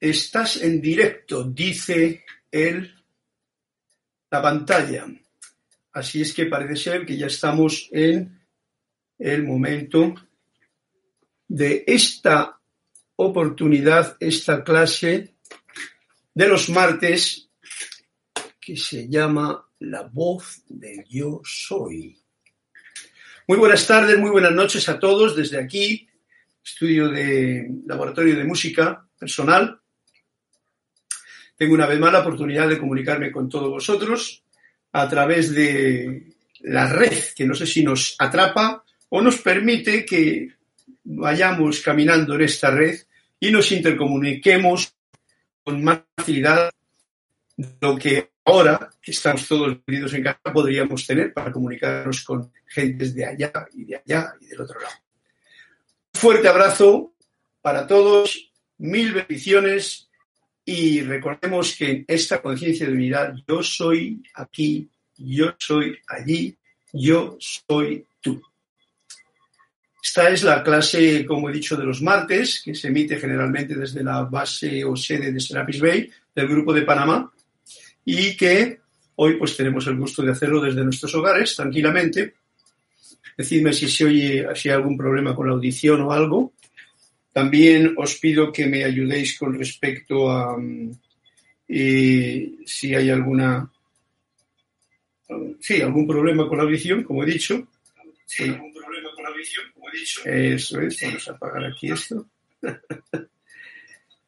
Estás en directo, dice el, la pantalla. Así es que parece ser que ya estamos en el momento de esta oportunidad, esta clase de los martes que se llama La voz del yo soy. Muy buenas tardes, muy buenas noches a todos desde aquí, estudio de laboratorio de música personal tengo una vez más la oportunidad de comunicarme con todos vosotros a través de la red, que no sé si nos atrapa o nos permite que vayamos caminando en esta red y nos intercomuniquemos con más facilidad de lo que ahora, que estamos todos unidos en casa, podríamos tener para comunicarnos con gentes de allá y de allá y del otro lado. Un fuerte abrazo para todos, mil bendiciones y recordemos que en esta conciencia de unidad, yo soy aquí, yo soy allí, yo soy tú. Esta es la clase, como he dicho, de los martes, que se emite generalmente desde la base o sede de Serapis Bay, del Grupo de Panamá, y que hoy pues tenemos el gusto de hacerlo desde nuestros hogares, tranquilamente. Decidme si se oye, si hay algún problema con la audición o algo. También os pido que me ayudéis con respecto a mm, si hay alguna sí, algún problema con la audición, como he dicho. Sí, algún problema con la audición, como he dicho. Eso es, vamos a apagar aquí esto.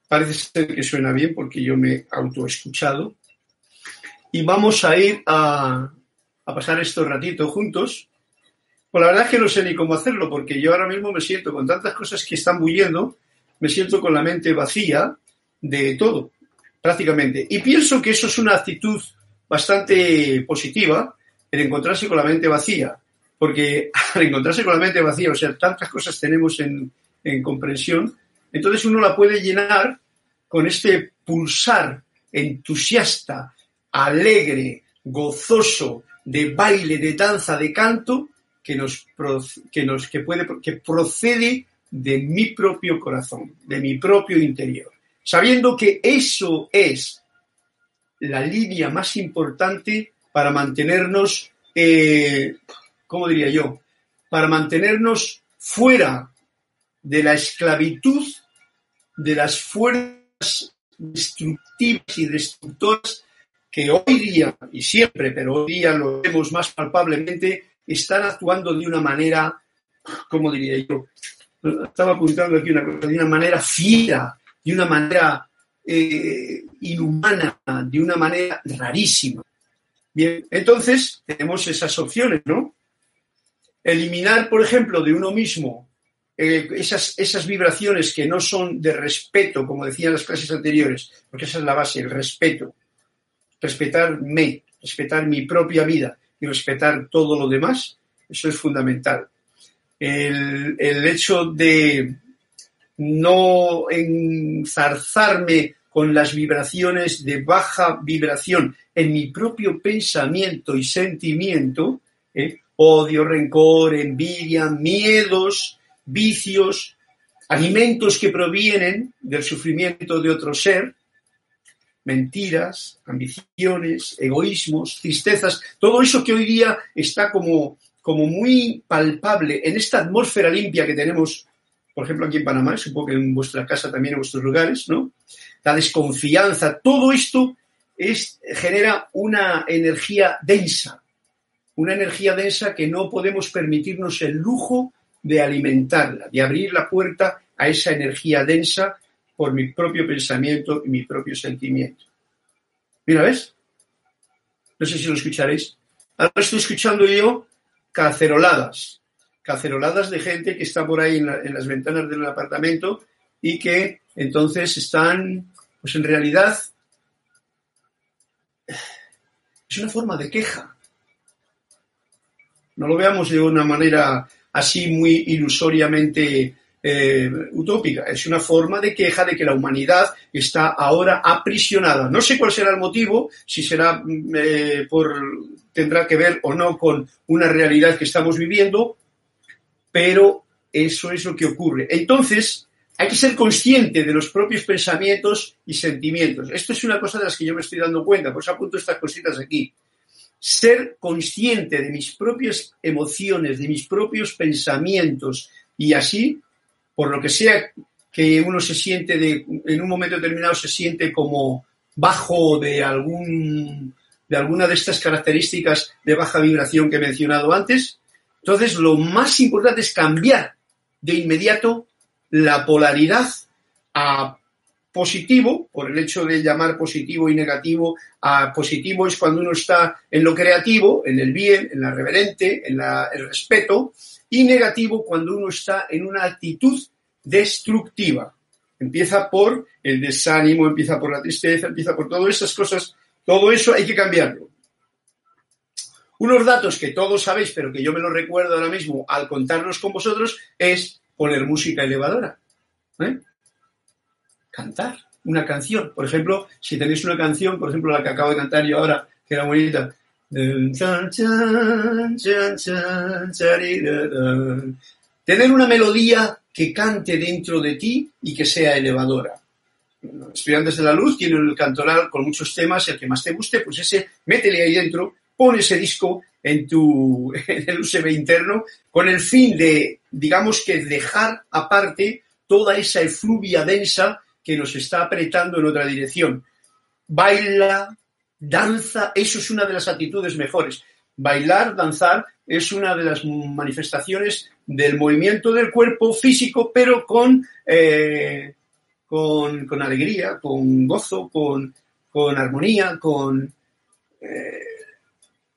Parece ser que suena bien porque yo me he autoescuchado. Y vamos a ir a, a pasar estos ratitos juntos pues la verdad es que no sé ni cómo hacerlo, porque yo ahora mismo me siento con tantas cosas que están bulliendo, me siento con la mente vacía de todo, prácticamente. Y pienso que eso es una actitud bastante positiva, el encontrarse con la mente vacía, porque al encontrarse con la mente vacía, o sea, tantas cosas tenemos en, en comprensión, entonces uno la puede llenar con este pulsar entusiasta, alegre, gozoso, de baile, de danza, de canto, que nos, que nos que puede que procede de mi propio corazón, de mi propio interior, sabiendo que eso es la línea más importante para mantenernos, eh, ¿cómo diría yo? Para mantenernos fuera de la esclavitud de las fuerzas destructivas y destructoras que hoy día, y siempre, pero hoy día lo vemos más palpablemente, están actuando de una manera, ¿cómo diría yo? Estaba apuntando aquí una cosa, de una manera fiera, de una manera eh, inhumana, de una manera rarísima. Bien, entonces tenemos esas opciones, ¿no? Eliminar, por ejemplo, de uno mismo eh, esas, esas vibraciones que no son de respeto, como decían las clases anteriores, porque esa es la base, el respeto. Respetarme, respetar mi propia vida, y respetar todo lo demás, eso es fundamental. El, hecho de no enzarzarme con las vibraciones de baja vibración en mi propio pensamiento y sentimiento, ¿eh? odio, rencor, envidia, miedos, vicios, alimentos que provienen del sufrimiento de otro ser, mentiras, ambiciones, egoísmos, tristezas, todo eso que hoy día está como, como muy palpable en esta atmósfera limpia que tenemos, por ejemplo, aquí en Panamá, supongo que en vuestra casa también, en vuestros lugares, ¿no? La desconfianza, todo esto es, genera una energía densa, una energía densa que no podemos permitirnos el lujo de alimentarla, de abrir la puerta a esa energía densa por mi propio pensamiento y mi propio sentimiento. Mira, ¿ves? No sé si lo escucharéis. Ahora estoy escuchando yo caceroladas, caceroladas de gente que está por ahí en, las ventanas del apartamento y que entonces están, pues en realidad, es una forma de queja. No lo veamos de una manera así muy ilusoriamente eh, utópica, es una forma de queja de que la humanidad está ahora aprisionada. No sé cuál será el motivo, si será mm, eh, por tendrá que ver o no con una realidad que estamos viviendo, pero eso es lo que ocurre. Entonces, hay que ser consciente de los propios pensamientos y sentimientos. Esto es una cosa de las que yo me estoy dando cuenta, por eso apunto estas cositas aquí. Ser consciente de mis propias emociones, de mis propios pensamientos y así, por lo que sea que uno se siente de, en un momento determinado se siente como bajo de algún de alguna de estas características de baja vibración que he mencionado antes, entonces lo más importante es cambiar de inmediato la polaridad a positivo, por el hecho de llamar positivo y negativo a positivo es cuando uno está en lo creativo, en el bien, en la reverente, en el respeto, y negativo cuando uno está en una actitud destructiva. Empieza por el desánimo, empieza por la tristeza, empieza por todas esas cosas. Todo eso hay que cambiarlo. Unos datos que todos sabéis, pero que yo me los recuerdo ahora mismo al contarlos con vosotros, es poner música elevadora. ¿eh? Cantar una canción. Por ejemplo, si tenéis una canción, por ejemplo, la que acabo de cantar yo ahora, que era bonita. Tener una melodía que cante dentro de ti y que sea elevadora. Estudiantes de la Luz tienen el cantoral con muchos temas, el que más te guste, pues ese, métele ahí dentro, pon ese disco en tu en el USB interno con el fin de, digamos que dejar aparte toda esa efluvia densa que nos está apretando en otra dirección. Baila, danza, eso es una de las actitudes mejores. Bailar, danzar, es una de las manifestaciones del movimiento del cuerpo físico, pero con, eh, con, alegría, con gozo, con, armonía, con eh,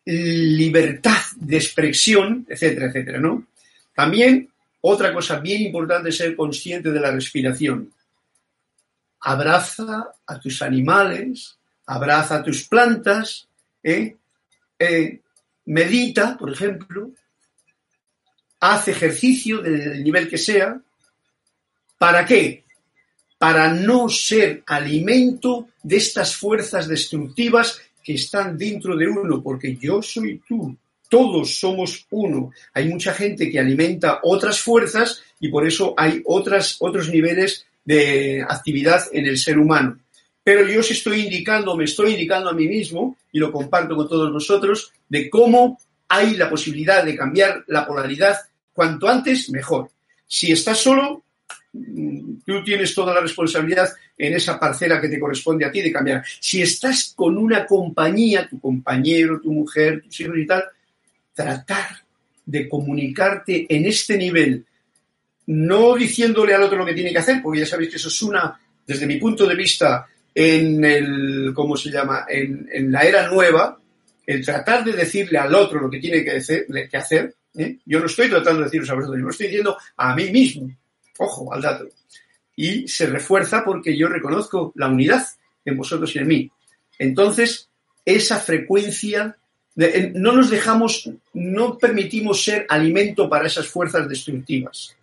libertad de expresión, etcétera, etcétera, ¿no? También otra cosa bien importante es ser consciente de la respiración. Abraza a tus animales, abraza a tus plantas, ¿eh? Medita, por ejemplo, haz ejercicio del nivel que sea. ¿Para qué? Para no ser alimento de estas fuerzas destructivas que están dentro de uno, porque yo soy tú, todos somos uno. Hay mucha gente que alimenta otras fuerzas y por eso hay otras, otros niveles de actividad en el ser humano. Pero yo os estoy indicando, me estoy indicando a mí mismo, y lo comparto con todos vosotros, de cómo hay la posibilidad de cambiar la polaridad cuanto antes, mejor. Si estás solo, mm, tú tienes toda la responsabilidad en esa parcela que te corresponde a ti de cambiar. Si estás con una compañía, tu compañero, tu mujer, tus hijos y tal, tratar de comunicarte en este nivel, no diciéndole al otro lo que tiene que hacer, porque ya sabéis que eso es una, desde mi punto de vista, en el, ¿cómo se llama? En, la era nueva, el tratar de decirle al otro lo que tiene que hacer, ¿eh? yo no estoy tratando de deciros a vosotros, yo lo estoy diciendo a mí mismo. Ojo al dato. Y se refuerza porque yo reconozco la unidad en vosotros y en mí. Entonces, esa frecuencia, no nos dejamos, no permitimos ser alimento para esas fuerzas destructivas.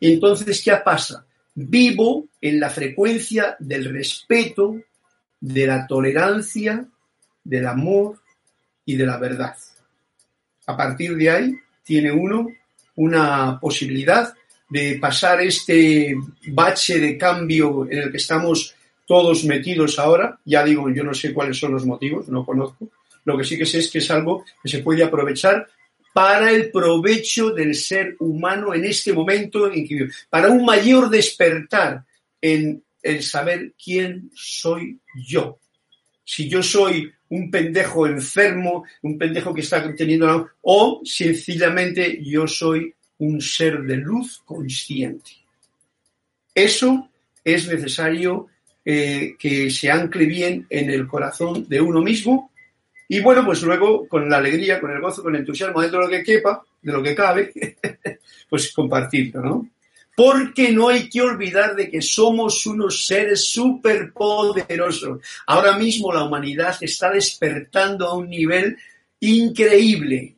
Entonces, ¿qué pasa? Vivo en la frecuencia del respeto, de la tolerancia, del amor y de la verdad. A partir de ahí tiene uno una posibilidad de pasar este bache de cambio en el que estamos todos metidos ahora. Ya digo, yo no sé cuáles son los motivos, no conozco. Lo que sí que sé es que es algo que se puede aprovechar para el provecho del ser humano en este momento, para un mayor despertar en el saber quién soy yo. Si yo soy un pendejo enfermo, un pendejo que está teniendo... o sencillamente yo soy un ser de luz consciente. Eso es necesario eh, que se ancle bien en el corazón de uno mismo y bueno, pues luego con la alegría, con el gozo, con el entusiasmo dentro de lo que quepa, de lo que cabe, pues compartirlo, ¿no? porque no hay que olvidar de que somos unos seres superpoderosos. Ahora mismo la humanidad está despertando a un nivel increíble.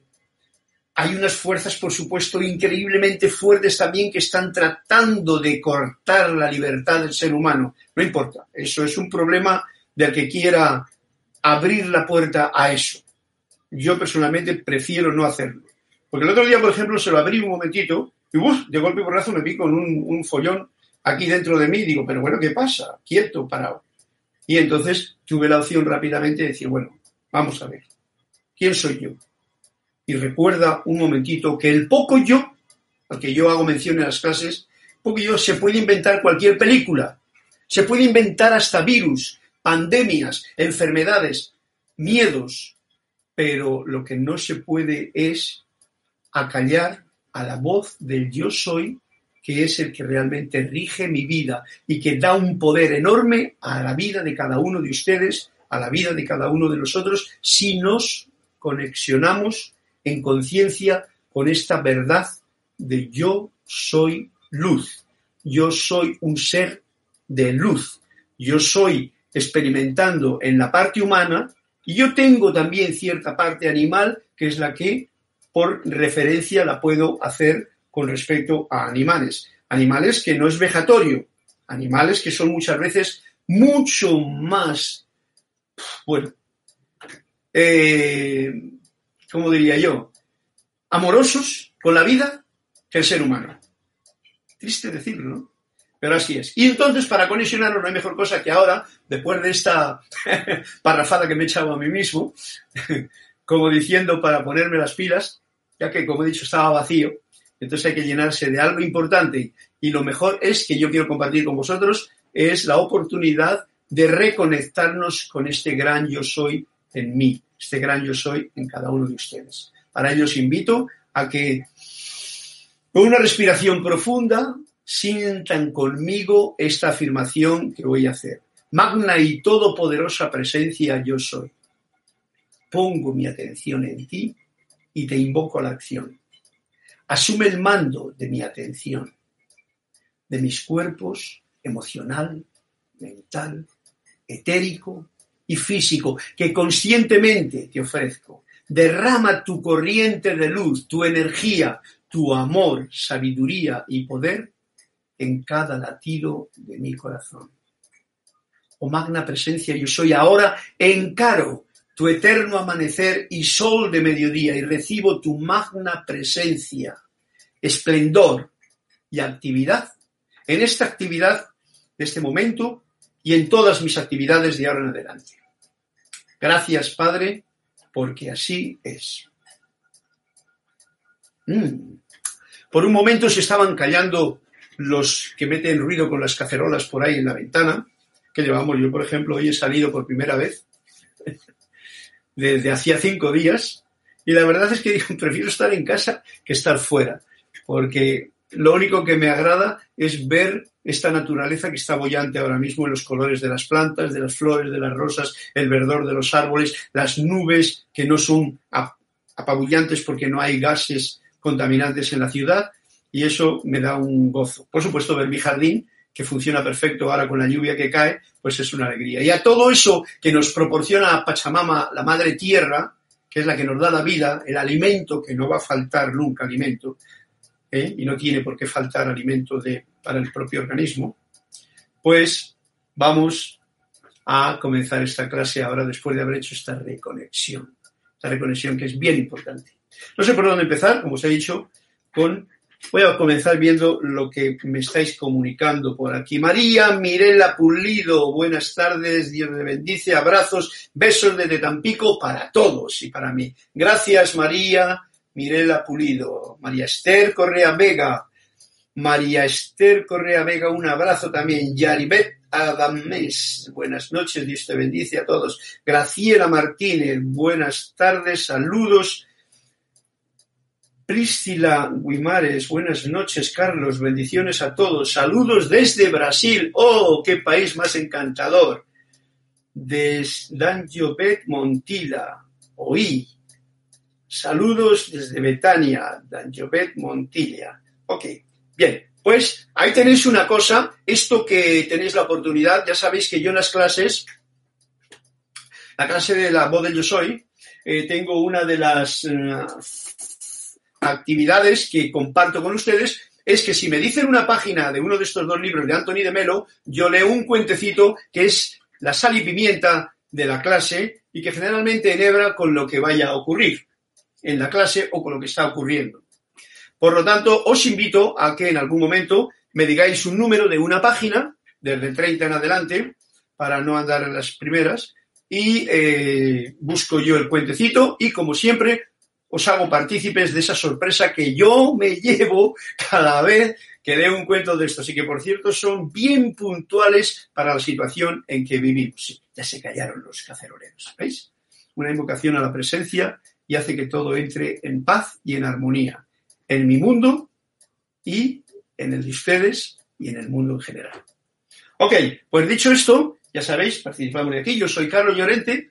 Hay unas fuerzas, por supuesto, increíblemente fuertes también que están tratando de cortar la libertad del ser humano. No importa, eso es un problema del que quiera abrir la puerta a eso. Yo personalmente prefiero no hacerlo. Porque el otro día, por ejemplo, se lo abrí un momentito y uf, de golpe y porrazo me vi con un, follón aquí dentro de mí, digo, pero bueno, ¿qué pasa? Quieto, parado. Y entonces tuve la opción rápidamente de decir, bueno, vamos a ver, ¿quién soy yo? Y recuerda un momentito que el poco yo, al que yo hago mención en las clases, poco yo se puede inventar cualquier película, se puede inventar hasta virus, pandemias, enfermedades, miedos, pero lo que no se puede es acallar a la voz del yo soy, que es el que realmente rige mi vida y que da un poder enorme a la vida de cada uno de ustedes, a la vida de cada uno de nosotros, si nos conexionamos en conciencia con esta verdad de yo soy luz, yo soy un ser de luz, yo soy experimentando en la parte humana y yo tengo también cierta parte animal que es la que por referencia la puedo hacer con respecto a animales. Animales que no es vejatorio, animales que son muchas veces mucho más, bueno, eh, ¿cómo diría yo? Amorosos con la vida que el ser humano. Triste decirlo, ¿no? Pero así es. Y entonces, para conexionarlo, no hay mejor cosa que ahora, después de esta parrafada que me he echado a mí mismo, como diciendo para ponerme las pilas, ya que, como he dicho, estaba vacío, entonces hay que llenarse de algo importante. Y lo mejor es que yo quiero compartir con vosotros es la oportunidad de reconectarnos con este gran yo soy en mí, este gran yo soy en cada uno de ustedes. Para ello os invito a que con una respiración profunda sientan conmigo esta afirmación que voy a hacer. Magna y todopoderosa presencia yo soy. Pongo mi atención en ti y te invoco a la acción. Asume el mando de mi atención, de mis cuerpos emocional, mental, etérico y físico que conscientemente te ofrezco. Derrama tu corriente de luz, tu energía, tu amor, sabiduría y poder en cada latido de mi corazón. Oh magna presencia, yo soy ahora, encaro tu eterno amanecer y sol de mediodía y recibo tu magna presencia, esplendor y actividad en esta actividad de este momento y en todas mis actividades de ahora en adelante. Gracias, Padre, porque así es. Mm. Por un momento se estaban callando los que meten ruido con las cacerolas por ahí en la ventana, que llevamos. Yo, por ejemplo, hoy he salido por primera vez desde hacía cinco días y la verdad es que prefiero estar en casa que estar fuera, porque lo único que me agrada es ver esta naturaleza que está bollante ahora mismo en los colores de las plantas, de las flores, de las rosas, el verdor de los árboles, las nubes que no son apabullantes porque no hay gases contaminantes en la ciudad y eso me da un gozo. Por supuesto, ver mi jardín, que funciona perfecto ahora con la lluvia que cae, pues es una alegría. Y a todo eso que nos proporciona Pachamama, la Madre Tierra, que es la que nos da la vida, el alimento, que no va a faltar nunca alimento, ¿eh? y no tiene por qué faltar alimento de, para el propio organismo, pues vamos a comenzar esta clase ahora después de haber hecho esta reconexión. Esta reconexión que es bien importante. No sé por dónde empezar, como os he dicho, con Voy a comenzar viendo lo que me estáis comunicando por aquí. María Mirela Pulido, buenas tardes, Dios me bendice, abrazos, besos desde Tampico para todos y para mí. Gracias María Mirela Pulido. María Esther Correa Vega, María Esther Correa Vega, un abrazo también. Yaribet Adames, buenas noches, Dios te bendice a todos. Graciela Martínez, buenas tardes, saludos Priscila Guimares, buenas noches, Carlos, bendiciones a todos. Saludos desde Brasil. ¡Oh, qué país más encantador! Desde Danjobet Montila, oí. Saludos desde Betania, Danjobet Montilla. Ok, bien, pues ahí tenéis una cosa, esto que tenéis la oportunidad, ya sabéis que yo en las clases, la clase de la voz del yo soy, eh, tengo una de las eh, actividades que comparto con ustedes es que si me dicen una página de uno de estos dos libros de Anthony de Melo, yo leo un cuentecito que es la sal y pimienta de la clase y que generalmente enhebra con lo que vaya a ocurrir en la clase o con lo que está ocurriendo. Por lo tanto, os invito a que en algún momento me digáis un número de una página, desde 30 en adelante, para no andar en las primeras, y eh, busco yo el cuentecito y como siempre os hago partícipes de esa sorpresa que yo me llevo cada vez que leo un cuento de estos y que por cierto son bien puntuales para la situación en que vivimos. Ya se callaron los caceroleros, ¿veis? Una invocación a la presencia y hace que todo entre en paz y en armonía, en mi mundo y en el de ustedes y en el mundo en general. Ok, pues dicho esto, ya sabéis, participamos de aquí. Yo soy Carlos Llorente,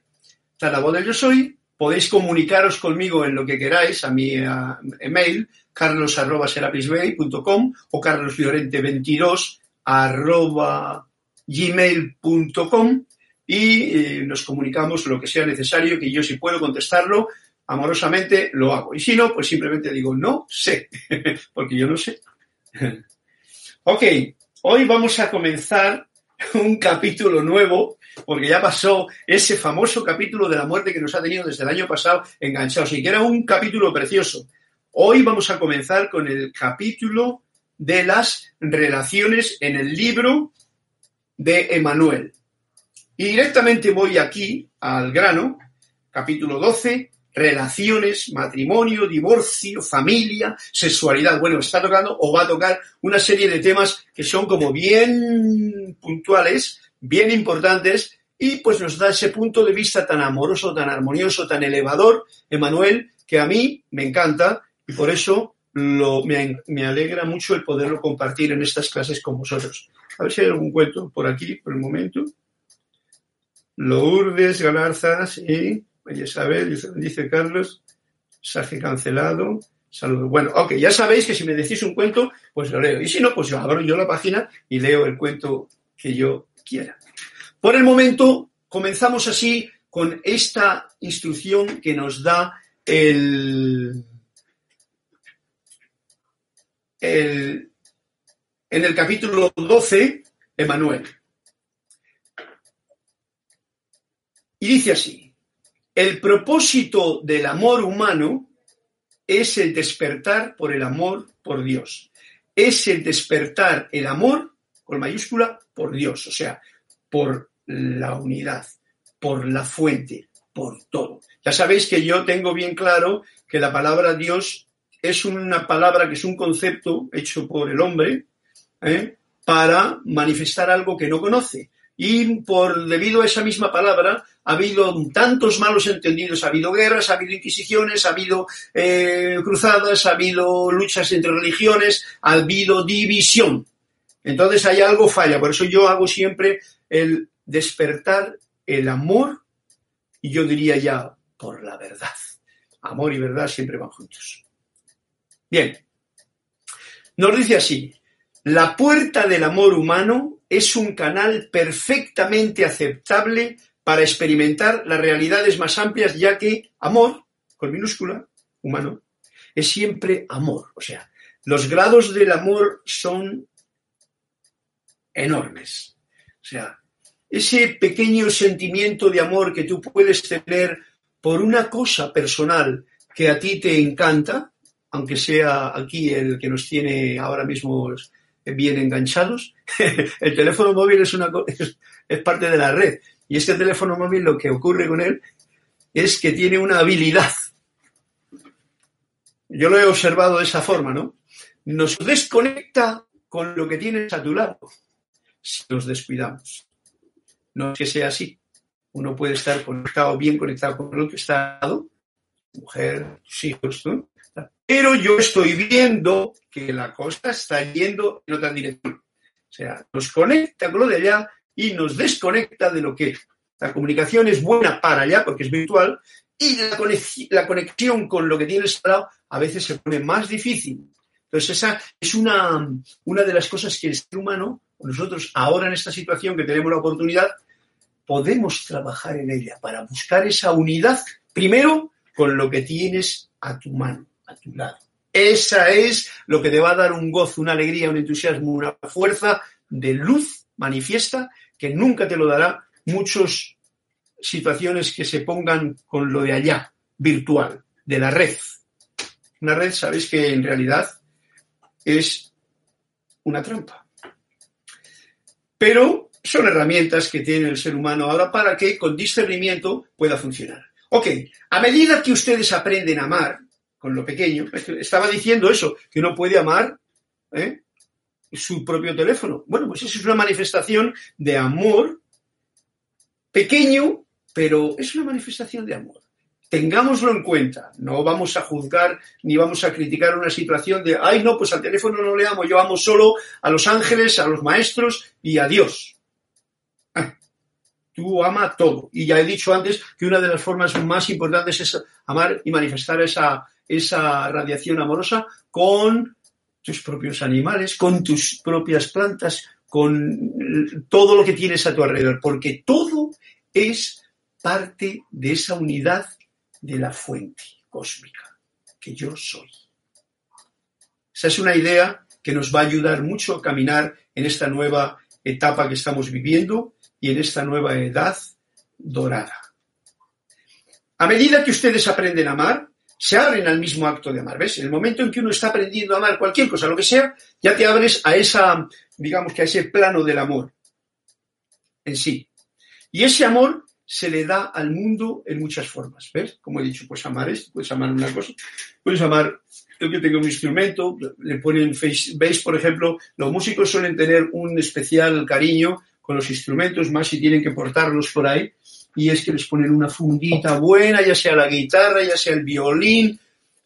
la del Yo Soy. Podéis comunicaros conmigo en lo que queráis a mi email, carlos.serapisbay.com o carloslorente22 gmail.com y eh, nos comunicamos lo que sea necesario, que yo si puedo contestarlo amorosamente lo hago. Y si no, pues simplemente digo no sé, porque yo no sé. ok, hoy vamos a comenzar un capítulo nuevo, porque ya pasó ese famoso capítulo de la muerte que nos ha tenido desde el año pasado enganchados y que era un capítulo precioso. Hoy vamos a comenzar con el capítulo de las relaciones en el libro de Emanuel. Y directamente voy aquí al grano, capítulo 12, relaciones, matrimonio, divorcio, familia, sexualidad. Bueno, está tocando o va a tocar una serie de temas que son como bien puntuales, bien importantes y pues nos da ese punto de vista tan amoroso, tan armonioso, tan elevador, Emanuel, que a mí me encanta y por eso lo, me, alegra mucho el poderlo compartir en estas clases con vosotros. A ver si hay algún cuento por aquí, por el momento. Lourdes, Galarzas y Isabel, dice Carlos, saje cancelado, saludo. Bueno, ok, ya sabéis que si me decís un cuento, pues lo leo. Y si no, pues yo abro yo la página y leo el cuento que yo Por el momento, comenzamos así con esta instrucción que nos da el, el en el capítulo 12, Emanuel. Y dice así, el propósito del amor humano es el despertar por el amor por Dios. Es el despertar el amor, con mayúscula, por Dios, o sea, por la unidad, por la fuente, por todo. Ya sabéis que yo tengo bien claro que la palabra Dios es una palabra que es un concepto hecho por el hombre ¿eh? para manifestar algo que no conoce y por debido a esa misma palabra ha habido tantos malos entendidos, ha habido guerras, ha habido inquisiciones, ha habido eh, cruzadas, ha habido luchas entre religiones, ha habido división. Entonces hay algo falla, por eso yo hago siempre el despertar el amor y yo diría ya por la verdad. Amor y verdad siempre van juntos. Bien, nos dice así, la puerta del amor humano es un canal perfectamente aceptable para experimentar las realidades más amplias, ya que amor, con minúscula, humano, es siempre amor. O sea, los grados del amor son enormes. O sea, ese pequeño sentimiento de amor que tú puedes tener por una cosa personal que a ti te encanta, aunque sea aquí el que nos tiene ahora mismo bien enganchados. el teléfono móvil es, una, es, parte de la red. Y este teléfono móvil lo que ocurre con él es que tiene una habilidad. Yo lo he observado de esa forma, ¿no? Nos desconecta con lo que tienes a tu lado si nos descuidamos. No es que sea así. Uno puede estar conectado, bien conectado con lo que está mujer, hijos. Pero yo estoy viendo que la cosa está yendo en otra dirección. O sea, nos conecta con lo de allá y nos desconecta de lo que. La comunicación es buena para allá porque es virtual y la, conexión con lo que tienes al lado a veces se pone más difícil. Entonces, esa es una, una de las cosas que el ser humano, nosotros ahora en esta situación que tenemos la oportunidad, podemos trabajar en ella para buscar esa unidad, primero con lo que tienes a tu mano a tu lado. Esa es lo que te va a dar un gozo, una alegría, un entusiasmo, una fuerza de luz manifiesta que nunca te lo dará muchas situaciones que se pongan con lo de allá, virtual, de la red. Una red, sabéis que en realidad es una trampa. Pero son herramientas que tiene el ser humano ahora para que con discernimiento pueda funcionar. Ok, a medida que ustedes aprenden a amar con lo pequeño, estaba diciendo eso, que uno puede amar ¿eh? su propio teléfono. Bueno, pues eso es una manifestación de amor pequeño, pero es una manifestación de amor. Tengámoslo en cuenta, no vamos a juzgar ni vamos a criticar una situación de, ay, no, pues al teléfono no le amo, yo amo solo a los ángeles, a los maestros y a Dios. Ah, tú ama todo. Y ya he dicho antes que una de las formas más importantes es amar y manifestar esa, esa radiación amorosa con tus propios animales, con tus propias plantas, con todo lo que tienes a tu alrededor, porque todo es parte de esa unidad de la fuente cósmica, que yo soy. Esa es una idea que nos va a ayudar mucho a caminar en esta nueva etapa que estamos viviendo y en esta nueva edad dorada. A medida que ustedes aprenden a amar, se abren al mismo acto de amar. ¿Ves? En el momento en que uno está aprendiendo a amar cualquier cosa, lo que sea, ya te abres a esa, digamos que a ese plano del amor en sí. Y ese amor se le da al mundo en muchas formas. ¿Ves? Como he dicho, pues amar esto, puedes amar una cosa, puedes amar yo que tengo un instrumento, le ponen face, veis, por ejemplo, los músicos suelen tener un especial cariño con los instrumentos, más si tienen que portarlos por ahí, y es que les ponen una fundita buena, ya sea la guitarra, ya sea el violín,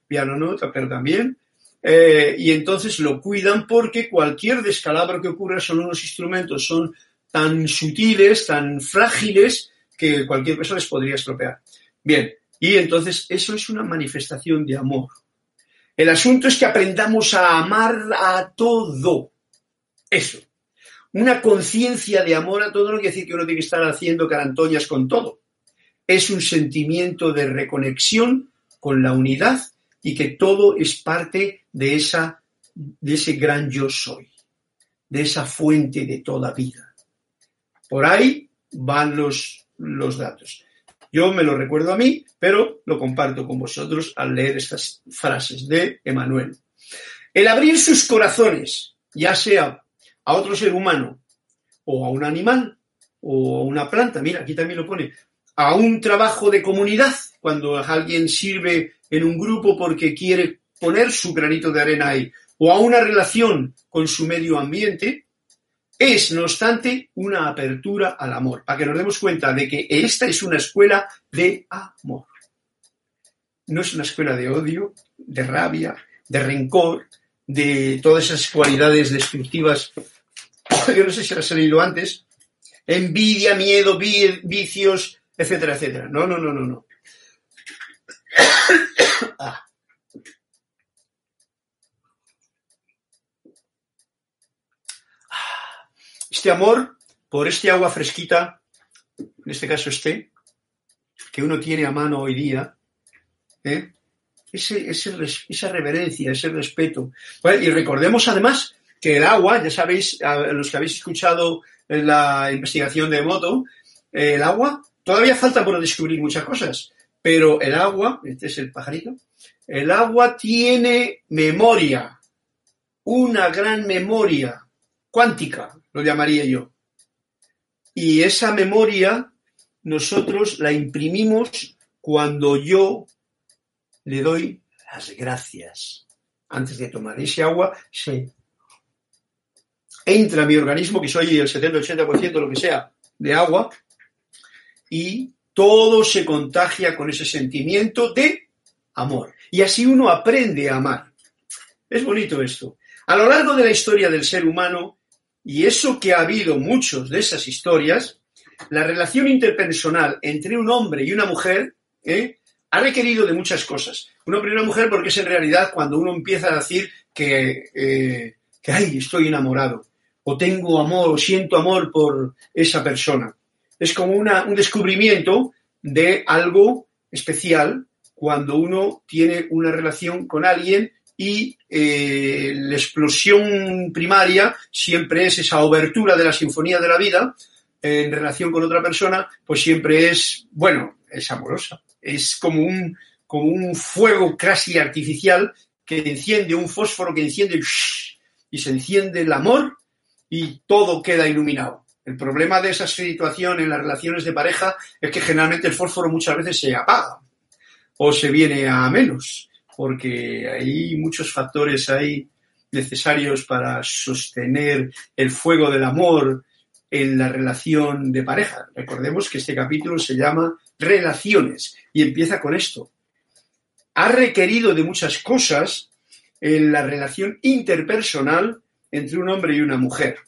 piano no, pero también, eh, y entonces lo cuidan porque cualquier descalabro que ocurra son unos instrumentos, son tan sutiles, tan frágiles, que cualquier persona les podría estropear. Bien, y entonces eso es una manifestación de amor. El asunto es que aprendamos a amar a todo. Eso una conciencia de amor a todo no quiere decir que uno tiene que estar haciendo carantoñas con todo. Es un sentimiento de reconexión con la unidad y que todo es parte de, esa, de ese gran yo soy, de esa fuente de toda vida. Por ahí van los, los datos. Yo me lo recuerdo a mí, pero lo comparto con vosotros al leer estas frases de Emanuel. El abrir sus corazones, ya sea a otro ser humano o a un animal o a una planta, mira, aquí también lo pone, a un trabajo de comunidad, cuando alguien sirve en un grupo porque quiere poner su granito de arena ahí, o a una relación con su medio ambiente, es, no obstante, una apertura al amor, para que nos demos cuenta de que esta es una escuela de amor. No es una escuela de odio, de rabia, de rencor, de todas esas cualidades destructivas yo no sé si has leído antes, envidia, miedo, vicios, etcétera, etcétera. No, no, no, no, no. Ah. Este amor por este agua fresquita, en este caso este, que uno tiene a mano hoy día, ¿eh? esa reverencia, ese respeto. y recordemos además que el agua, ya sabéis, los que habéis escuchado la investigación de Moto, el agua, todavía falta por descubrir muchas cosas, pero el agua, este es el pajarito, el agua tiene memoria, una gran memoria cuántica, lo llamaría yo. Y esa memoria nosotros la imprimimos cuando yo le doy las gracias. Antes de tomar ese agua, se entra a mi organismo, que soy el 70-80% lo que sea de agua, y todo se contagia con ese sentimiento de amor. Y así uno aprende a amar. Es bonito esto. A lo largo de la historia del ser humano, y eso que ha habido muchos de esas historias, la relación interpersonal entre un hombre y una mujer ¿eh? ha requerido de muchas cosas. Una mujer porque es en realidad cuando uno empieza a decir que, eh, que ay, estoy enamorado o tengo amor o siento amor por esa persona. Es como un descubrimiento de algo especial cuando uno tiene una relación con alguien y eh, la explosión primaria siempre es esa obertura de la sinfonía de la vida en relación con otra persona, pues siempre es, bueno, es amorosa. Es como un, como un fuego casi artificial que enciende, un fósforo que enciende y se enciende el amor y todo queda iluminado. El problema de esa situación en las relaciones de pareja es que generalmente el fósforo muchas veces se apaga o se viene a menos, porque hay muchos factores ahí necesarios para sostener el fuego del amor en la relación de pareja. Recordemos que este capítulo se llama Relaciones y empieza con esto. Ha requerido de muchas cosas en la relación interpersonal entre un hombre y una mujer.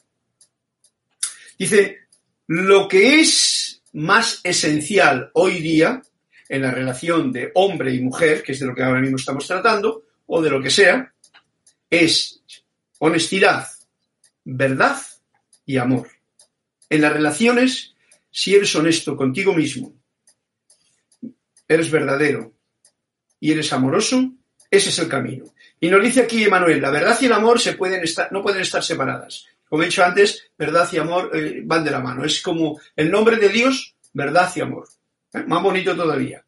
Dice, lo que es más esencial hoy día en la relación de hombre y mujer, que es de lo que ahora mismo estamos tratando, o de lo que sea, es honestidad, verdad y amor. En las relaciones, si eres honesto contigo mismo, eres verdadero y eres amoroso, ese es el camino. Y nos dice aquí Emanuel, la verdad y el amor se pueden estar, no pueden estar separadas. Como he dicho antes, verdad y amor eh, van de la mano. Es como el nombre de Dios, verdad y amor. Más bonito todavía.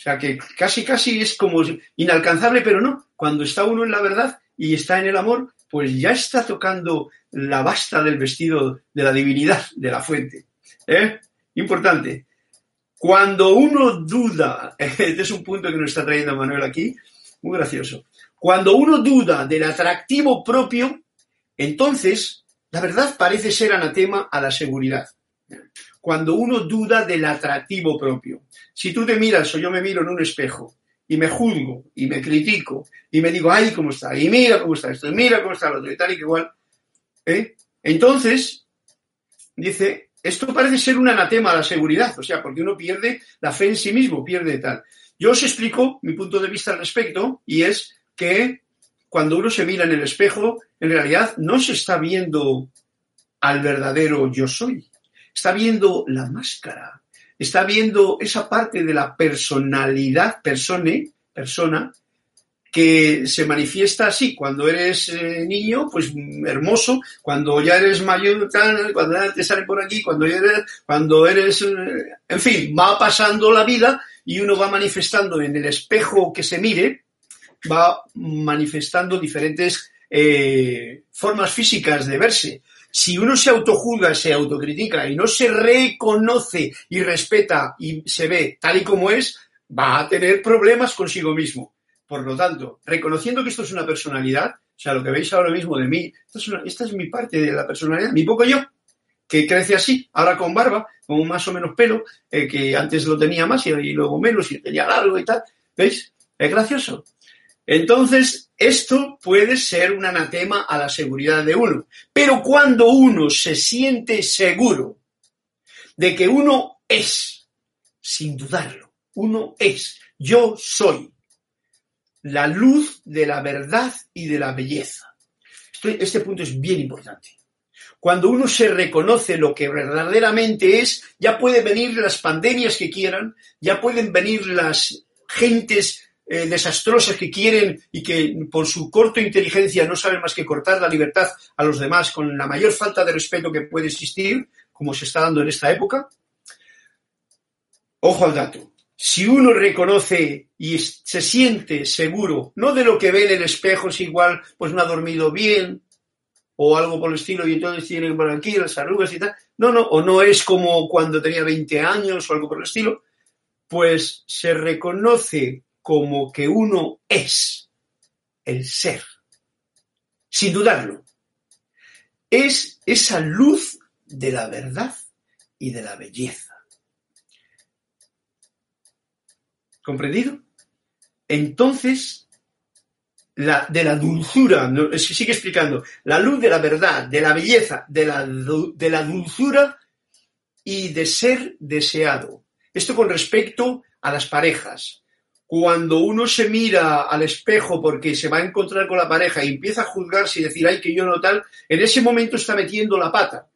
O sea que casi, casi es como inalcanzable, pero no. Cuando está uno en la verdad y está en el amor, pues ya está tocando la basta del vestido de la divinidad, de la fuente. ¿Eh? Importante. Cuando uno duda, este es un punto que nos está trayendo Manuel aquí, muy gracioso. Cuando uno duda del atractivo propio, entonces la verdad parece ser anatema a la seguridad. Cuando uno duda del atractivo propio. Si tú te miras o yo me miro en un espejo y me juzgo y me critico y me digo, ay, cómo está, y mira cómo está esto, y mira cómo está lo otro, y tal y que igual, ¿eh? entonces, dice, esto parece ser un anatema a la seguridad, o sea, porque uno pierde la fe en sí mismo, pierde tal. Yo os explico mi punto de vista al respecto y es que cuando uno se mira en el espejo, en realidad no se está viendo al verdadero yo soy, está viendo la máscara, está viendo esa parte de la personalidad, persona, que se manifiesta así. Cuando eres eh, niño, pues hermoso. Cuando ya eres mayor, cuando ya te sale por aquí, cuando eres, cuando eres, eh, en fin, va pasando la vida y uno va manifestando en el espejo que se mire, va manifestando diferentes eh, formas físicas de verse. Si uno se autojuzga, se autocritica y no se reconoce y respeta y se ve tal y como es, va a tener problemas consigo mismo. Por lo tanto, reconociendo que esto es una personalidad, o sea, lo que veis ahora mismo de mí, esta es, mi parte de la personalidad, mi poco yo, que crece así, ahora con barba, con más o menos pelo, eh, que antes lo tenía más y, y luego menos y tenía largo y tal. ¿Veis? Es gracioso. Entonces, esto puede ser un anatema a la seguridad de uno. Pero cuando uno se siente seguro de que uno es, sin dudarlo, uno es, yo soy la luz de la verdad y de la belleza. Este punto es bien importante. Cuando uno se reconoce lo que verdaderamente es, ya pueden venir las pandemias que quieran, ya pueden venir las gentes eh, desastrosas que quieren y que por su corta inteligencia no saben más que cortar la libertad a los demás con la mayor falta de respeto que puede existir, como se está dando en esta época. Ojo al dato. Si uno reconoce y se siente seguro, no de lo que ve en el espejo, si igual pues no ha dormido bien o algo por el estilo y entonces tiene por aquí las arrugas y tal, no, no, o no es como cuando tenía 20 años o algo por el estilo, pues se reconoce como que uno es el ser, sin dudarlo. Es esa luz de la verdad y de la belleza. ¿Comprendido? Entonces, la, de la dulzura, sigue explicando, la luz de la verdad, de la belleza, de la, de la dulzura y de ser deseado. Esto con respecto a las parejas cuando uno se mira al espejo porque se va a encontrar con la pareja y empieza a juzgarse y decir, ay, que yo no tal, en ese momento está metiendo la pata.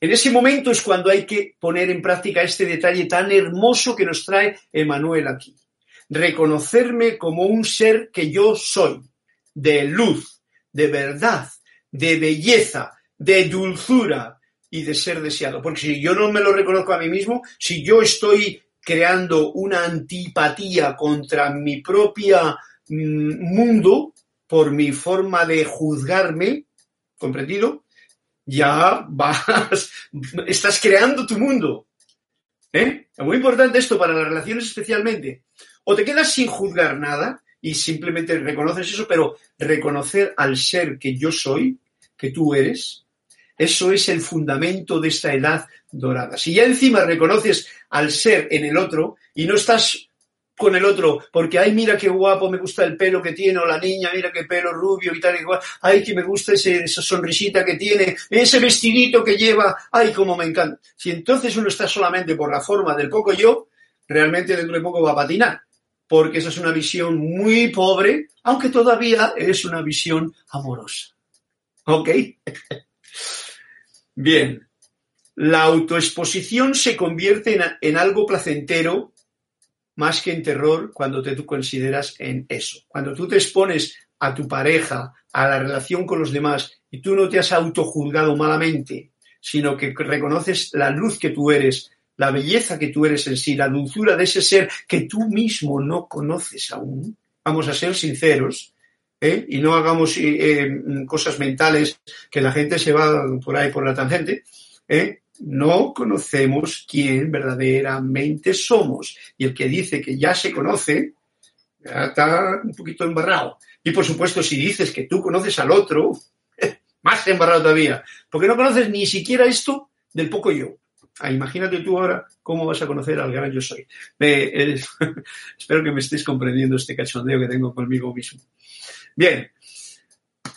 En ese momento es cuando hay que poner en práctica este detalle tan hermoso que nos trae Emanuel aquí. Reconocerme como un ser que yo soy, de luz, de verdad, de belleza, de dulzura y de ser deseado. Porque si yo no me lo reconozco a mí mismo, si yo estoy creando una antipatía contra mi propia mm, mundo, por mi forma de juzgarme, ¿comprendido? Ya vas, estás creando tu mundo. ¿Eh? Es muy importante esto para las relaciones especialmente. O te quedas sin juzgar nada y simplemente reconoces eso, pero reconocer al ser que yo soy, que tú eres, eso es el fundamento de esta edad dorada. Si ya encima reconoces al ser en el otro y no estás con el otro, porque, ay, mira qué guapo, me gusta el pelo que tiene, o la niña, mira qué pelo rubio y tal y igual, ay, que me gusta esa sonrisita que tiene, ese vestidito que lleva, ay, cómo me encanta. Si entonces uno está solamente por la forma del poco yo, realmente dentro de poco va a patinar, porque esa es una visión muy pobre, aunque todavía es una visión amorosa. ¿Ok? Bien. La autoexposición se convierte en, en algo placentero más que en terror cuando te, tú consideras en eso. Cuando tú te expones a tu pareja, a la relación con los demás, y tú no te has autojuzgado malamente, sino que reconoces la luz que tú eres, la belleza que tú eres en sí, la dulzura de ese ser que tú mismo no conoces aún. Vamos a ser sinceros, ¿eh? y no hagamos eh, eh, cosas mentales que la gente se va por ahí por la tangente. ¿eh? no conocemos quién verdaderamente somos. Y el que dice que ya se conoce, ya está un poquito embarrado. Y por supuesto, si dices que tú conoces al otro, más embarrado todavía, porque no conoces ni siquiera esto del poco yo. Ah, imagínate tú ahora cómo vas a conocer al gran yo soy. espero que me estés comprendiendo este cachondeo que tengo conmigo mismo. Bien,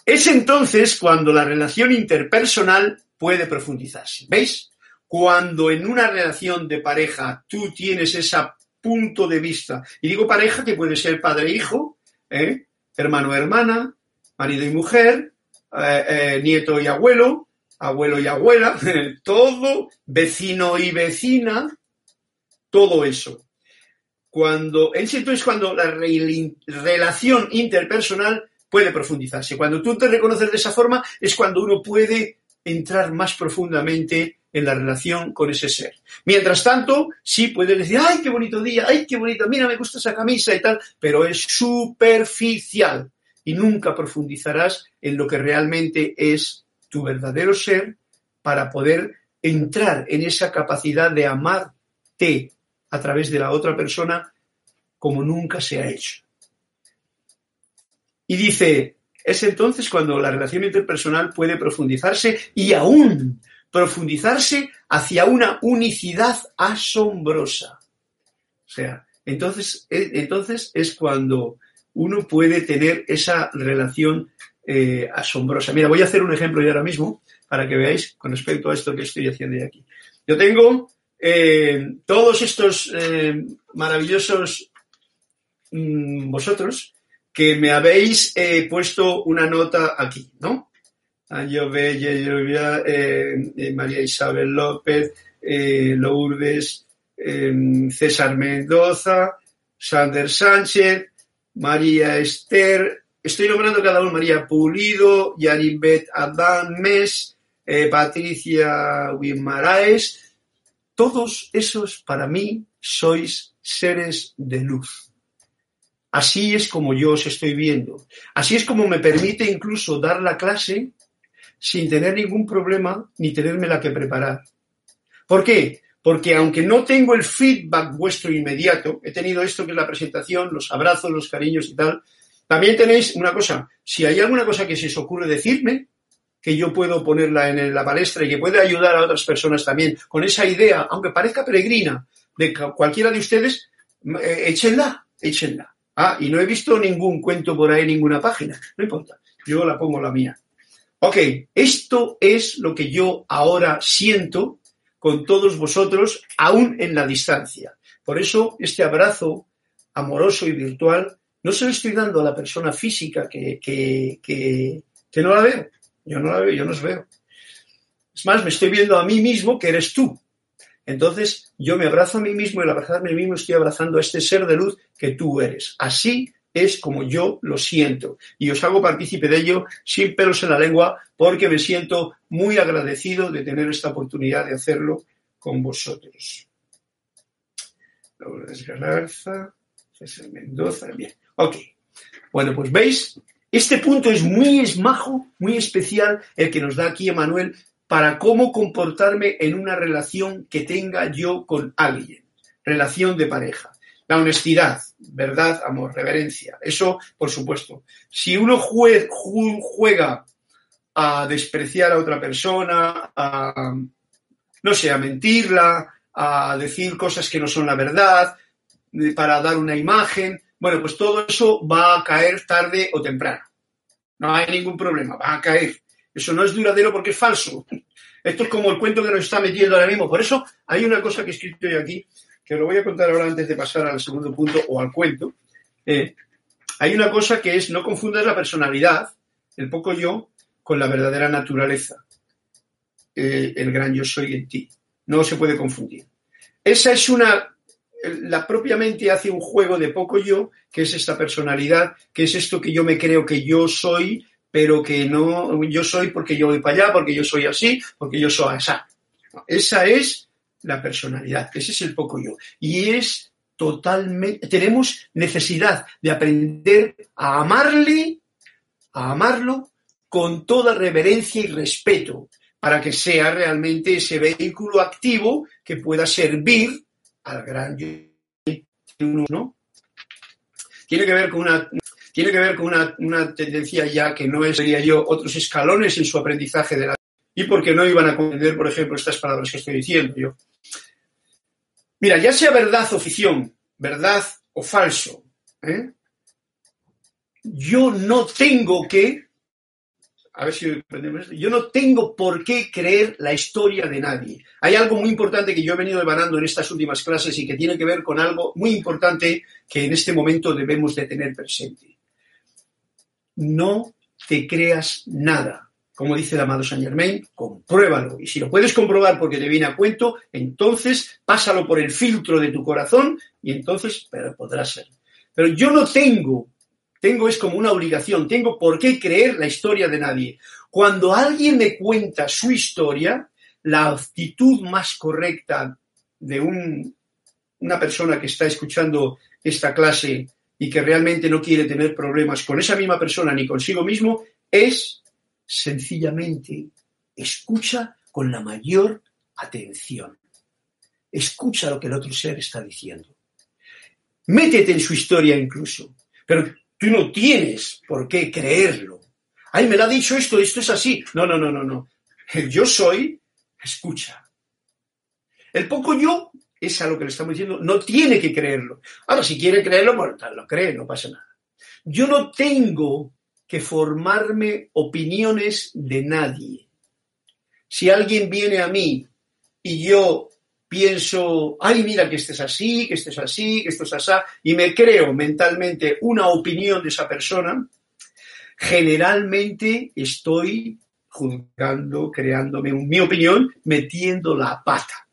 es entonces cuando la relación interpersonal puede profundizarse. ¿Veis? cuando en una relación de pareja tú tienes ese punto de vista, y digo pareja que puede ser padre-hijo, e ¿eh? hermano-hermana, marido y mujer, eh, eh, nieto y abuelo, abuelo y abuela, todo, vecino y vecina, todo eso. Cuando, entonces cuando la relación interpersonal puede profundizarse. Cuando tú te reconoces de esa forma es cuando uno puede entrar más profundamente en la relación con ese ser. Mientras tanto, sí puedes decir, ay, qué bonito día, ay, qué bonito, mira, me gusta esa camisa y tal, pero es superficial y nunca profundizarás en lo que realmente es tu verdadero ser para poder entrar en esa capacidad de amarte a través de la otra persona como nunca se ha hecho. Y dice, es entonces cuando la relación interpersonal puede profundizarse y aún profundizarse hacia una unicidad asombrosa. O sea, entonces, e, entonces es cuando uno puede tener esa relación eh, asombrosa. Mira, voy a hacer un ejemplo ya ahora mismo para que veáis con respecto a esto que estoy haciendo aquí. Yo tengo eh, todos estos eh, maravillosos mm, vosotros que me habéis puesto una nota aquí, ¿no? Bella, Lluvia, eh, eh, María Isabel López, eh, Lourdes, César Mendoza, Sander Sánchez, María Esther, estoy nombrando cada uno, María Pulido, Yanibet Adames, Patricia Wimaraes, todos esos para mí sois seres de luz. Así es como yo os estoy viendo. Así es como me permite incluso dar la clase sin tener ningún problema ni tenerme la que preparar. ¿Por qué? Porque aunque no tengo el feedback vuestro inmediato, he tenido esto que es la presentación, los abrazos, los cariños y tal, también tenéis una cosa, si hay alguna cosa que se os ocurre decirme, que yo puedo ponerla en la palestra y que puede ayudar a otras personas también con esa idea, aunque parezca peregrina, de cualquiera de ustedes, eh, échenla, échenla. Ah, y no he visto ningún cuento por ahí, ninguna página. No importa, yo la pongo la mía. Ok, esto es lo que yo ahora siento con todos vosotros, aún en la distancia. Por eso, este abrazo amoroso y virtual no se lo estoy dando a la persona física que, que, que, que no la veo. Yo no la veo, yo no os veo. Es más, me estoy viendo a mí mismo que eres tú. Entonces, yo me abrazo a mí mismo y al abrazarme a mí mismo estoy abrazando a este ser de luz que tú eres. Así es como yo lo siento. Y os hago partícipe de ello sin pelos en la lengua porque me siento muy agradecido de tener esta oportunidad de hacerlo con vosotros. Lourdes Galarza, César Mendoza, bien. Ok. Bueno, pues veis Este punto es muy esmajo, muy especial, el que nos da aquí Emanuel para cómo comportarme en una relación que tenga yo con alguien, relación de pareja. La honestidad, verdad, amor, reverencia. Eso, por supuesto. Si uno juega a despreciar a otra persona, a, no sé, a mentirla, a decir cosas que no son la verdad, para dar una imagen, bueno, pues todo eso va a caer tarde o temprano. No hay ningún problema, va a caer. Eso no es duradero porque es falso. Esto es como el cuento que nos está metiendo ahora mismo. Por eso hay una cosa que he escrito yo aquí, que lo voy a contar ahora antes de pasar al segundo punto o al cuento. Eh, hay una cosa que es no confundas la personalidad, el poco yo, con la verdadera naturaleza, eh, el gran yo soy en ti. No se puede confundir. Esa es una, la propia mente hace un juego de poco yo, que es esta personalidad, que es esto que yo me creo que yo soy, pero que no, yo soy porque yo voy para allá, porque yo soy así, porque yo soy así. Esa es la personalidad, ese es el poco yo. Y es totalmente, tenemos necesidad de aprender a amarle, a amarlo con toda reverencia y respeto, para que sea realmente ese vehículo activo que pueda servir al gran. Tiene que ver con una tiene que ver con una, tendencia ya que no es, diría yo, otros escalones en su aprendizaje de la y porque no iban a comprender, por ejemplo, estas palabras que estoy diciendo yo. Mira, ya sea verdad o ficción, verdad o falso, ¿eh? yo no tengo que a ver si yo no tengo por qué creer la historia de nadie. Hay algo muy importante que yo he venido devanando en estas últimas clases y que tiene que ver con algo muy importante que en este momento debemos de tener presente. No te creas nada. Como dice el amado Saint Germain, compruébalo. Y si lo puedes comprobar porque te viene a cuento, entonces pásalo por el filtro de tu corazón y entonces podrá ser. Pero yo no tengo tengo es como una obligación, tengo por qué creer la historia de nadie. Cuando alguien me cuenta su historia, la actitud más correcta de una persona que está escuchando esta clase y que realmente no quiere tener problemas con esa misma persona ni consigo mismo, es sencillamente escucha con la mayor atención. Escucha lo que el otro ser está diciendo. Métete en su historia incluso, pero Tú no tienes por qué creerlo. Ay, me lo ha dicho esto, esto es así. No, no, no, no, no. El yo soy, escucha. El poco yo es a lo que le estamos diciendo, no tiene que creerlo. Ahora, si quiere creerlo, tal, lo cree, no pasa nada. Yo no tengo que formarme opiniones de nadie. Si alguien viene a mí y yo pienso, ay, mira que este es así, que este es así, que esto es así, y me creo mentalmente una opinión de esa persona, generalmente estoy juzgando, creándome mi opinión, metiendo la pata.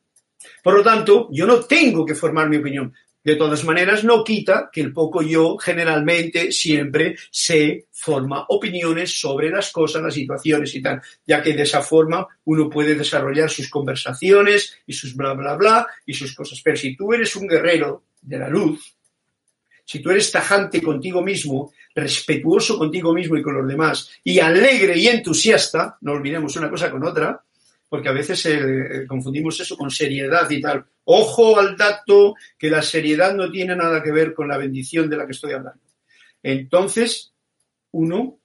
Por lo tanto, yo no tengo que formar mi opinión. De todas maneras, no quita que el poco yo generalmente siempre se forma opiniones sobre las cosas, las situaciones y tal, ya que de esa forma uno puede desarrollar sus conversaciones y sus bla, bla, bla y sus cosas. Pero si tú eres un guerrero de la luz, si tú eres tajante contigo mismo, respetuoso contigo mismo y con los demás, y alegre y entusiasta, no olvidemos una cosa con otra, porque a veces eh, confundimos eso con seriedad y tal. Ojo al dato que la seriedad no tiene nada que ver con la bendición de la que estoy hablando. Entonces, uno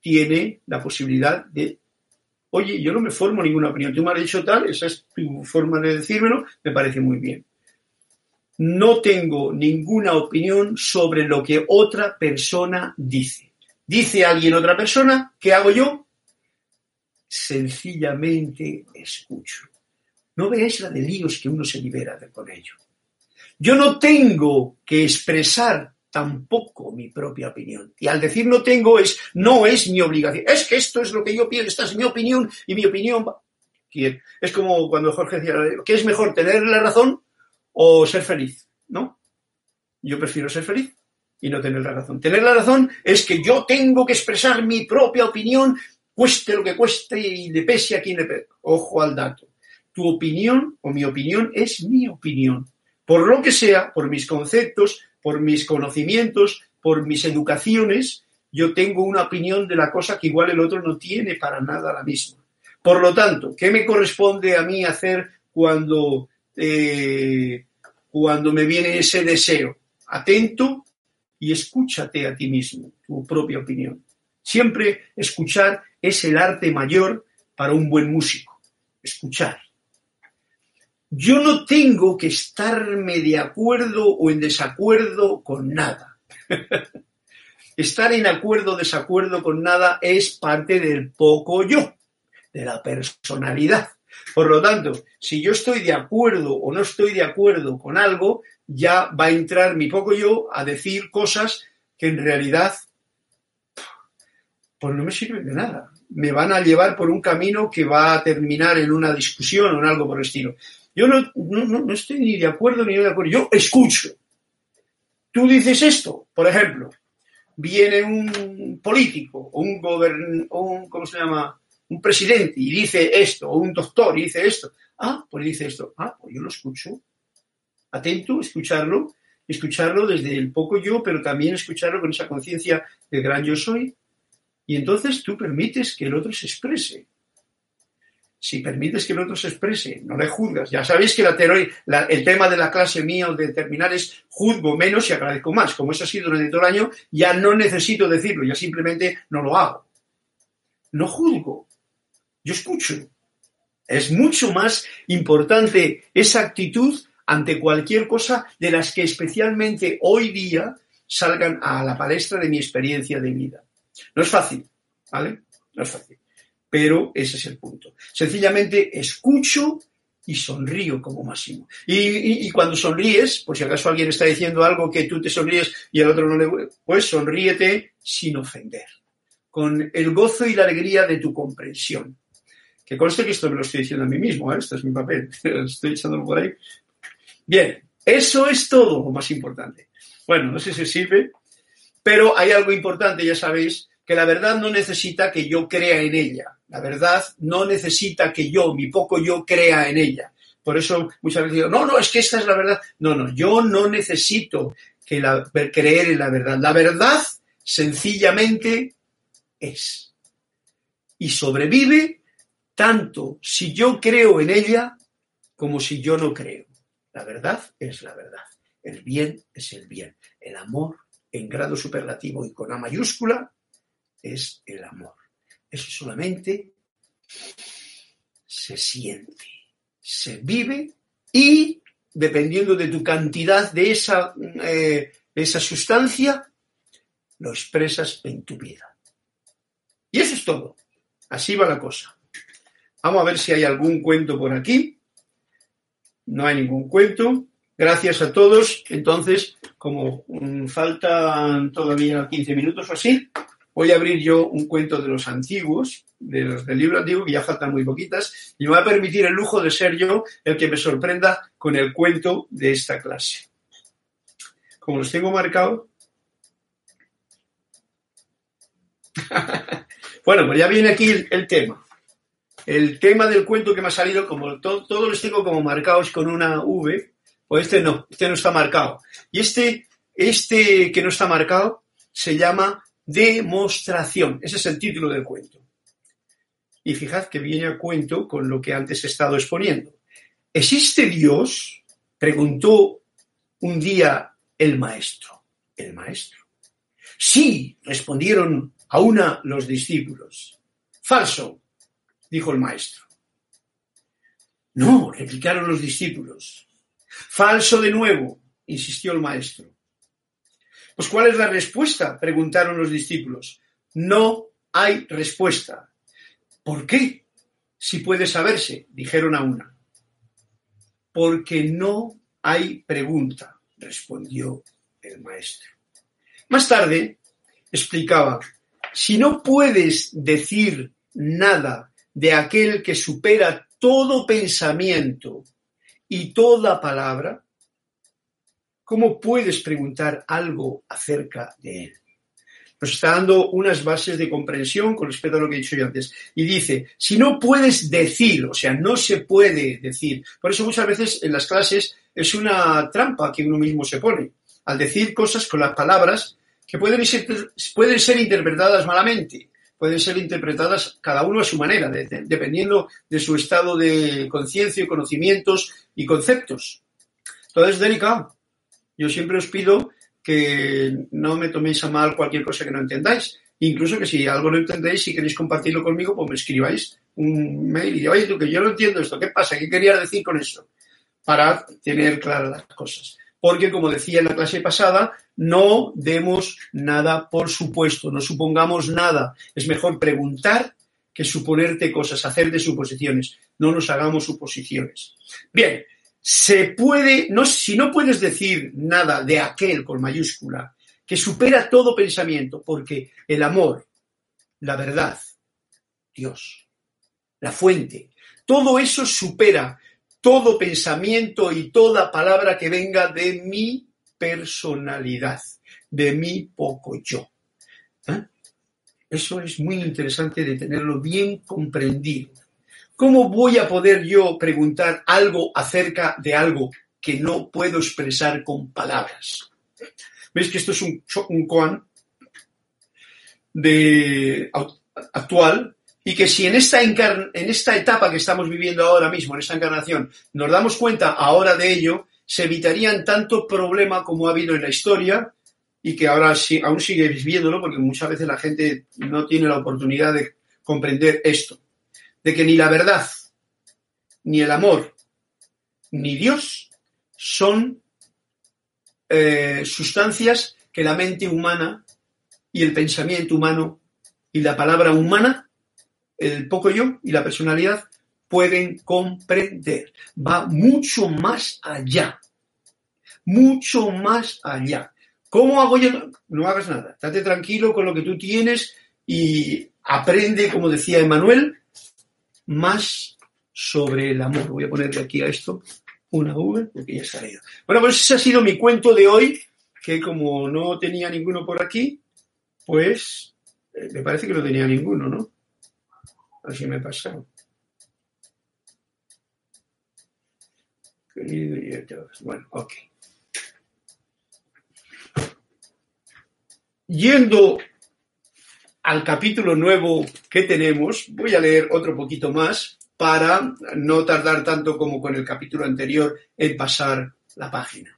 tiene la posibilidad de, oye, yo no me formo ninguna opinión, tú me has dicho tal, esa es tu forma de decírmelo, me parece muy bien. No tengo ninguna opinión sobre lo que otra persona dice. Dice alguien otra persona, ¿qué hago yo? Sencillamente escucho. No veáis la de que uno se libera de con ello. Yo no tengo que expresar tampoco mi propia opinión. Y al decir no tengo es, no es mi obligación. Es que esto es lo que yo pienso, esta es mi opinión y mi opinión. Es como cuando Jorge decía, ¿qué es mejor, tener la razón o ser feliz? ¿No? Yo prefiero ser feliz y no tener la razón. Tener la razón es que yo tengo que expresar mi propia opinión cueste lo que cueste y le pese a quien le. Ojo al dato. Tu opinión o mi opinión es mi opinión. Por lo que sea, por mis conceptos, por mis conocimientos, por mis educaciones, yo tengo una opinión de la cosa que igual el otro no tiene para nada la misma. Por lo tanto, ¿qué me corresponde a mí hacer cuando, eh, cuando me viene ese deseo? Atento y escúchate a ti mismo, tu propia opinión. Siempre escuchar es el arte mayor para un buen músico. Escuchar. Yo no tengo que estarme de acuerdo o en desacuerdo con nada. Estar en acuerdo o desacuerdo con nada es parte del poco yo, de la personalidad. Por lo tanto, si yo estoy de acuerdo o no estoy de acuerdo con algo, ya va a entrar mi poco yo a decir cosas que en realidad pues no me sirven de nada. Me van a llevar por un camino que va a terminar en una discusión o en algo por el estilo. Yo no, no, estoy ni de acuerdo ni de acuerdo. Yo escucho. Tú dices esto, por ejemplo, viene un político o un gobern, un, ¿cómo se llama? Un presidente y dice esto, o un doctor y dice esto. Ah, pues dice esto. Ah, pues yo lo escucho. Atento, escucharlo, escucharlo desde el poco yo, pero también escucharlo con esa conciencia de gran yo soy. Y entonces tú permites que el otro se exprese si permites que el otro se exprese, no le juzgas. Ya sabéis que la el tema de la clase mía o de determinar es juzgo menos y agradezco más. Como eso ha sido durante todo el año, ya no necesito decirlo, ya simplemente no lo hago. No juzgo, yo escucho. Es mucho más importante esa actitud ante cualquier cosa de las que especialmente hoy día salgan a la palestra de mi experiencia de vida. No es fácil, ¿vale? No es fácil pero ese es el punto. Sencillamente escucho y sonrío como máximo. Y, cuando sonríes, pues si acaso alguien está diciendo algo que tú te sonríes y al otro no le... Pues sonríete sin ofender, con el gozo y la alegría de tu comprensión. Que conste que esto me lo estoy diciendo a mí mismo, ¿eh? este es mi papel, estoy echándolo por ahí. Bien, eso es todo lo más importante. Bueno, no sé si sirve, pero hay algo importante, ya sabéis, que la verdad no necesita que yo crea en ella. La verdad no necesita que yo, mi poco yo, crea en ella. Por eso muchas veces digo, no, no, es que esta es la verdad. No, no, yo no necesito que creer en la verdad. La verdad sencillamente es. Y sobrevive tanto si yo creo en ella como si yo no creo. La verdad es la verdad. El bien es el bien. El amor en grado superlativo y con A mayúscula es el amor. Eso solamente se siente, se vive y dependiendo de tu cantidad de esa, eh, esa sustancia, lo expresas en tu vida. Y eso es todo. Así va la cosa. Vamos a ver si hay algún cuento por aquí. No hay ningún cuento. Gracias a todos. Entonces, como faltan todavía 15 minutos o así, voy a abrir yo un cuento de los antiguos, del libro antiguo, que ya faltan muy poquitas, y me va a permitir el lujo de ser yo el que me sorprenda con el cuento de esta clase. Como los tengo marcados. bueno, pues ya viene aquí el, tema. El tema del cuento que me ha salido, como todos los tengo como marcados con una V, pues este no, este no está marcado. Y este, este que no está marcado se llama demostración. Ese es el título del cuento. Y fijad que viene a cuento con lo que antes he estado exponiendo. ¿Existe Dios? Preguntó un día el maestro. El maestro. Sí, respondieron a una los discípulos. Falso, dijo el maestro. No, replicaron los discípulos. Falso de nuevo, insistió el maestro. Pues ¿cuál es la respuesta? Preguntaron los discípulos. No hay respuesta. ¿Por qué? Si puede saberse, dijeron a una. Porque no hay pregunta, respondió el maestro. Más tarde explicaba, si no puedes decir nada de aquel que supera todo pensamiento y toda palabra, ¿cómo puedes preguntar algo acerca de él? Nos está dando unas bases de comprensión con respecto a lo que he dicho yo antes. Y dice, si no puedes decir, o sea, no se puede decir. Por eso muchas veces en las clases es una trampa que uno mismo se pone. Al decir cosas con las palabras que pueden ser, pueden ser interpretadas malamente, pueden ser interpretadas cada uno a su manera, dependiendo de su estado de conciencia, conocimientos y conceptos. Entonces es delicado. Yo siempre os pido que no me toméis a mal cualquier cosa que no entendáis. Incluso que si algo no entendéis, si queréis compartirlo conmigo, pues me escribáis un mail y oye, tú que yo no entiendo esto, ¿qué pasa? ¿Qué quería decir con eso? Para tener claras las cosas. Porque, como decía en la clase pasada, no demos nada por supuesto, no supongamos nada. Es mejor preguntar que suponerte cosas, hacer de suposiciones. No nos hagamos suposiciones. Bien, se puede, no, si no puedes decir nada de aquel con mayúscula, que supera todo pensamiento, porque el amor, la verdad, Dios, la fuente, todo eso supera todo pensamiento y toda palabra que venga de mi personalidad, de mi poco yo. ¿Eh? Eso es muy interesante de tenerlo bien comprendido. ¿Cómo voy a poder yo preguntar algo acerca de algo que no puedo expresar con palabras? ¿Veis que esto es un, un koan de, actual y que si en esta, en esta etapa que estamos viviendo ahora mismo, en esta encarnación, nos damos cuenta ahora de ello, se evitarían tanto problema como ha habido en la historia y que ahora sí, aún sigue viviéndolo porque muchas veces la gente no tiene la oportunidad de comprender esto de que ni la verdad, ni el amor, ni Dios son eh, sustancias que la mente humana y el pensamiento humano y la palabra humana, el poco yo y la personalidad pueden comprender. Va mucho más allá. Mucho más allá. ¿Cómo hago yo? No hagas nada. Estate tranquilo con lo que tú tienes y aprende, como decía Emanuel, más sobre el amor. Voy a ponerle aquí a esto una V porque ya está salido. Bueno, pues ese ha sido mi cuento de hoy, que como no tenía ninguno por aquí, pues eh, me parece que no tenía ninguno, ¿no? Así me he pasado. Bueno, ok. Yendo al capítulo nuevo que tenemos, voy a leer otro poquito más para no tardar tanto como con el capítulo anterior en pasar la página.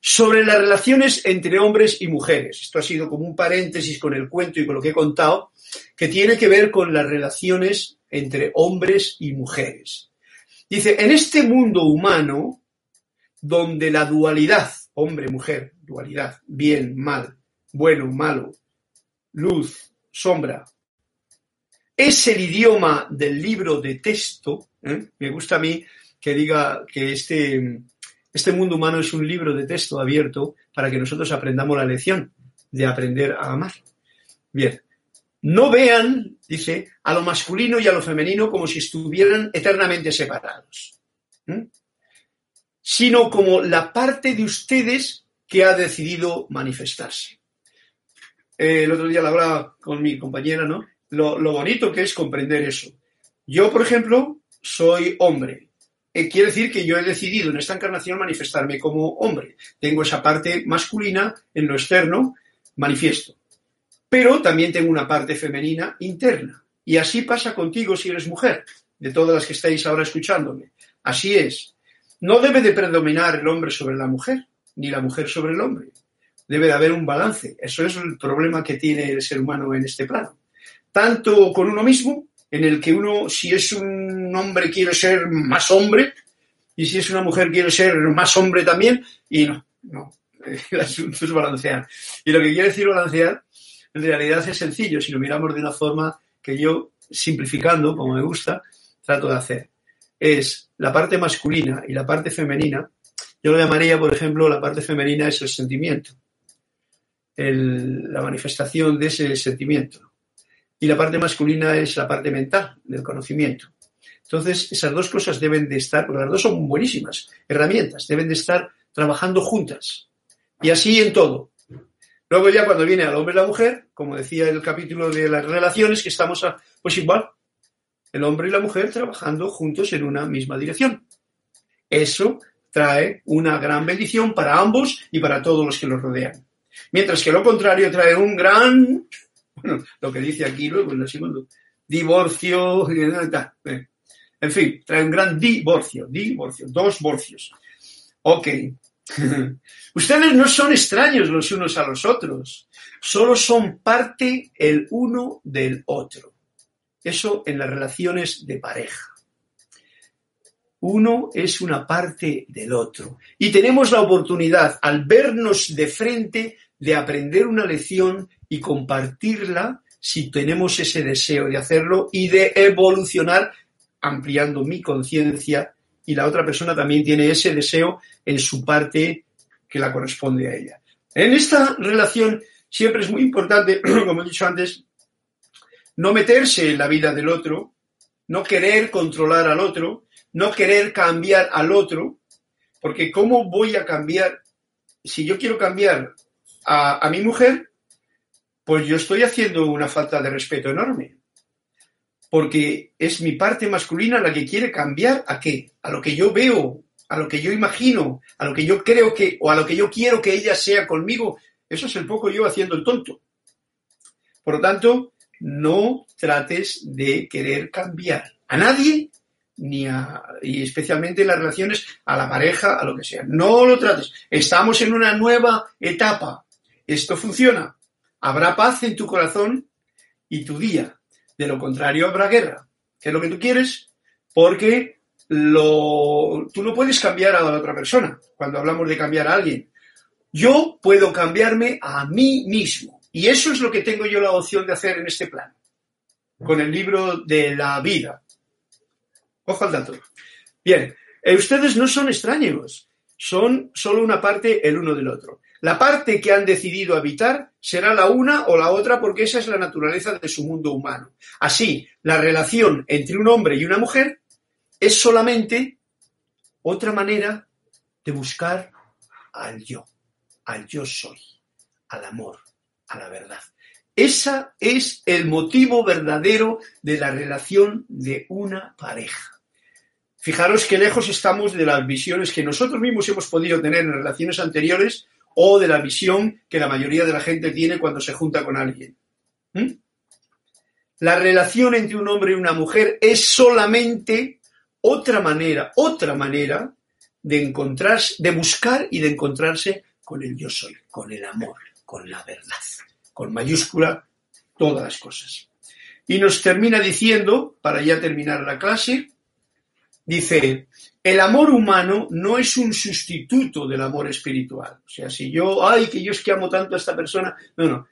Sobre las relaciones entre hombres y mujeres. Esto ha sido como un paréntesis con el cuento y con lo que he contado, que tiene que ver con las relaciones entre hombres y mujeres. Dice, en este mundo humano, donde la dualidad, hombre-mujer, dualidad, bien, mal, bueno, malo, luz, sombra. Es el idioma del libro de texto. ¿eh? Me gusta a mí que diga que este, este mundo humano es un libro de texto abierto para que nosotros aprendamos la lección de aprender a amar. Bien, no vean, dice, a lo masculino y a lo femenino como si estuvieran eternamente separados, sino como la parte de ustedes que ha decidido manifestarse. Eh, el otro día lo hablaba con mi compañera, ¿no? Lo, bonito que es comprender eso. Yo, por ejemplo, soy hombre. Eh, quiere decir que yo he decidido en esta encarnación manifestarme como hombre. Tengo esa parte masculina en lo externo, manifiesto. Pero también tengo una parte femenina interna. Y así pasa contigo si eres mujer, de todas las que estáis ahora escuchándome. Así es. No debe de predominar el hombre sobre la mujer, ni la mujer sobre el hombre debe de haber un balance. Eso es el problema que tiene el ser humano en este plano. Tanto con uno mismo, en el que uno, si es un hombre, quiere ser más hombre, y si es una mujer, quiere ser más hombre también, y no, no. El asunto es balancear. Y lo que quiere decir balancear, en realidad es sencillo, si lo miramos de una forma que yo, simplificando, como me gusta, trato de hacer. Es la parte masculina y la parte femenina. Yo lo llamaría, por ejemplo, la parte femenina es el sentimiento la manifestación de ese sentimiento. Y la parte masculina es la parte mental, del conocimiento. Entonces, esas dos cosas deben de estar, porque las dos son buenísimas herramientas, deben de estar trabajando juntas. Y así en todo. Luego ya cuando viene al hombre y la mujer, como decía el capítulo de las relaciones, que estamos, pues igual, el hombre y la mujer trabajando juntos en una misma dirección. Eso trae una gran bendición para ambos y para todos los que los rodean. Mientras que lo contrario trae un gran, bueno, lo que dice aquí luego en el segundo, divorcio, en fin, trae un gran divorcio, divorcio, dos divorcios. Ok. Ustedes no son extraños los unos a los otros, solo son parte el uno del otro. Eso en las relaciones de pareja. Uno es una parte del otro. Y tenemos la oportunidad, al vernos de frente, de aprender una lección y compartirla si tenemos ese deseo de hacerlo y de evolucionar ampliando mi conciencia y la otra persona también tiene ese deseo en su parte que la corresponde a ella. En esta relación siempre es muy importante, como he dicho antes, no meterse en la vida del otro, no querer controlar al otro, no querer cambiar al otro, porque ¿cómo voy a cambiar? Si yo quiero cambiar a, a mi mujer, pues yo estoy haciendo una falta de respeto enorme porque es mi parte masculina la que quiere cambiar a qué? A lo que yo veo, a lo que yo imagino, a lo que yo creo que, o a lo que yo quiero que ella sea conmigo. Eso es el poco yo haciendo el tonto. Por lo tanto, no trates de querer cambiar a nadie, ni a, y especialmente en las relaciones a la pareja, a lo que sea. No lo trates. Estamos en una nueva etapa. Esto funciona. Habrá paz en tu corazón y tu día de lo contrario, habrá guerra. ¿Qué es lo que tú quieres? Porque lo, tú no puedes cambiar a la otra persona cuando hablamos de cambiar a alguien. Yo puedo cambiarme a mí mismo. Y eso es lo que tengo yo la opción de hacer en este plan, con el libro de la vida. Ojo al dato. Bien, eh, ustedes no son extraños, son solo una parte el uno del otro. La parte que han decidido habitar será la una o la otra porque esa es la naturaleza de su mundo humano. Así, la relación entre un hombre y una mujer es solamente otra manera de buscar al yo, al yo soy, al amor, a la verdad. Ese es el motivo verdadero de la relación de una pareja. Fijaros qué lejos estamos de las visiones que nosotros mismos hemos podido tener en relaciones anteriores o de la visión que la mayoría de la gente tiene cuando se junta con alguien. ¿Mm? La relación entre un hombre y una mujer es solamente otra manera, otra manera de encontrarse, de buscar y de encontrarse con el yo soy, con el amor, con la verdad, con mayúscula todas las cosas. Y nos termina diciendo, para ya terminar la clase, dice, el amor humano no es un sustituto del amor espiritual. O sea, si yo, ay, que yo es que amo tanto a esta persona, no, no.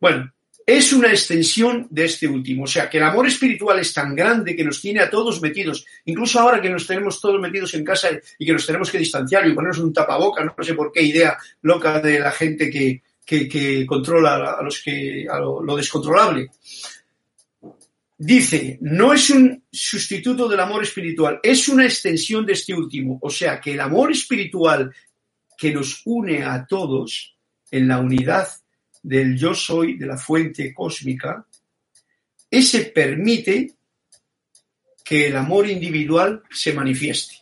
Bueno, es una extensión de este último. O sea, que el amor espiritual es tan grande que nos tiene a todos metidos, incluso ahora que nos tenemos todos metidos en casa y que nos tenemos que distanciar y ponernos un tapaboca, no sé por qué idea loca de la gente que, que, controla a los que, a lo descontrolable dice, no es un sustituto del amor espiritual, es una extensión de este último. O sea que el amor espiritual que nos une a todos en la unidad del yo soy, de la fuente cósmica, ese permite que el amor individual se manifieste.